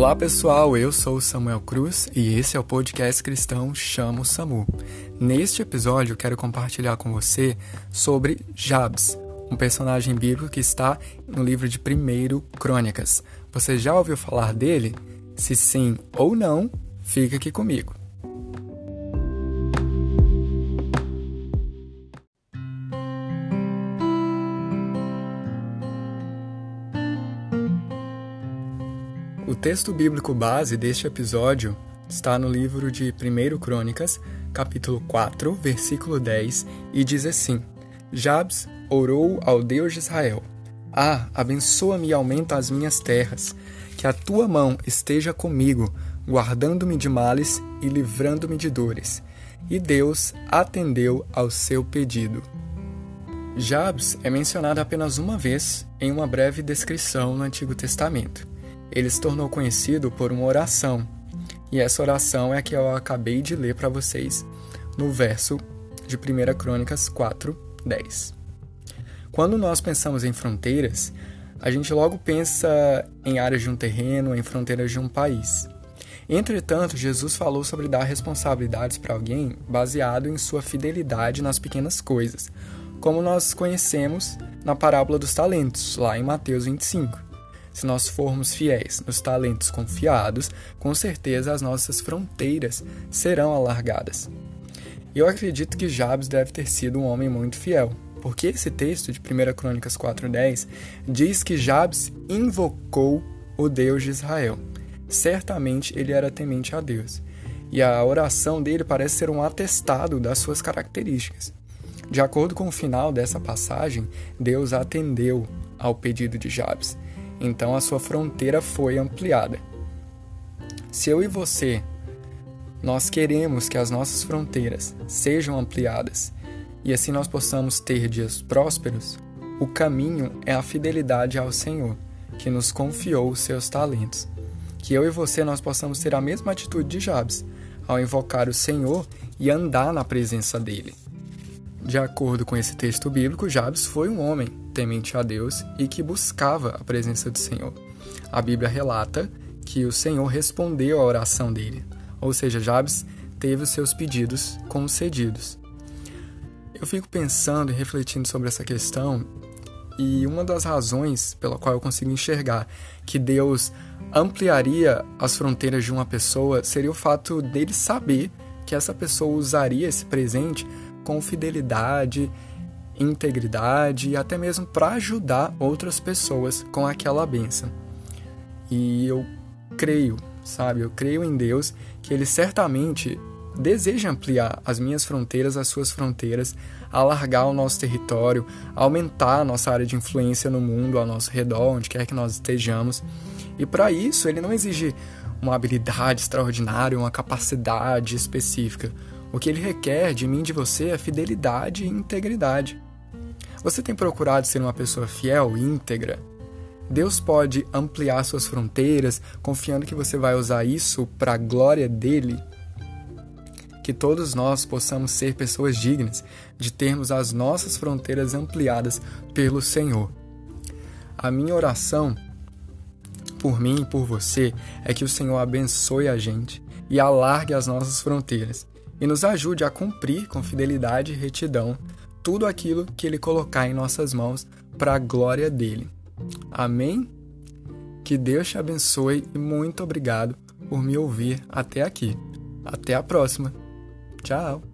Olá pessoal, eu sou Samuel Cruz e esse é o podcast cristão Chamo Samu. Neste episódio quero compartilhar com você sobre Jabes, um personagem bíblico que está no livro de 1 Crônicas. Você já ouviu falar dele? Se sim ou não, fica aqui comigo. O texto bíblico base deste episódio está no livro de 1 Crônicas, capítulo 4, versículo 10, e diz assim: Jabes orou ao Deus de Israel: Ah, abençoa-me e aumenta as minhas terras, que a tua mão esteja comigo, guardando-me de males e livrando-me de dores. E Deus atendeu ao seu pedido. Jabes é mencionado apenas uma vez em uma breve descrição no Antigo Testamento ele se tornou conhecido por uma oração. E essa oração é a que eu acabei de ler para vocês no verso de 1 Crônicas 4, 10. Quando nós pensamos em fronteiras, a gente logo pensa em áreas de um terreno, em fronteiras de um país. Entretanto, Jesus falou sobre dar responsabilidades para alguém baseado em sua fidelidade nas pequenas coisas, como nós conhecemos na parábola dos talentos, lá em Mateus 25. Se nós formos fiéis nos talentos confiados, com certeza as nossas fronteiras serão alargadas. Eu acredito que Jabes deve ter sido um homem muito fiel, porque esse texto de 1 Crônicas 4:10 diz que Jabes invocou o Deus de Israel. Certamente ele era temente a Deus. E a oração dele parece ser um atestado das suas características. De acordo com o final dessa passagem, Deus atendeu ao pedido de Jabes então a sua fronteira foi ampliada. Se eu e você nós queremos que as nossas fronteiras sejam ampliadas e assim nós possamos ter dias prósperos, o caminho é a fidelidade ao Senhor, que nos confiou os seus talentos. Que eu e você nós possamos ter a mesma atitude de Jabes, ao invocar o Senhor e andar na presença dele. De acordo com esse texto bíblico, Jabes foi um homem temente a Deus e que buscava a presença do Senhor. A Bíblia relata que o Senhor respondeu à oração dele, ou seja, Jabes teve os seus pedidos concedidos. Eu fico pensando e refletindo sobre essa questão e uma das razões pela qual eu consigo enxergar que Deus ampliaria as fronteiras de uma pessoa seria o fato dele saber que essa pessoa usaria esse presente com fidelidade, integridade e até mesmo para ajudar outras pessoas com aquela benção. E eu creio, sabe, eu creio em Deus que Ele certamente deseja ampliar as minhas fronteiras, as suas fronteiras, alargar o nosso território, aumentar a nossa área de influência no mundo ao nosso redor, onde quer que nós estejamos. E para isso, ele não exige uma habilidade extraordinária, uma capacidade específica. O que ele requer de mim e de você é fidelidade e integridade. Você tem procurado ser uma pessoa fiel e íntegra? Deus pode ampliar suas fronteiras, confiando que você vai usar isso para a glória dele. Que todos nós possamos ser pessoas dignas de termos as nossas fronteiras ampliadas pelo Senhor. A minha oração por mim e por você é que o Senhor abençoe a gente e alargue as nossas fronteiras e nos ajude a cumprir com fidelidade e retidão tudo aquilo que Ele colocar em nossas mãos para a glória dele. Amém? Que Deus te abençoe e muito obrigado por me ouvir até aqui. Até a próxima. Tchau!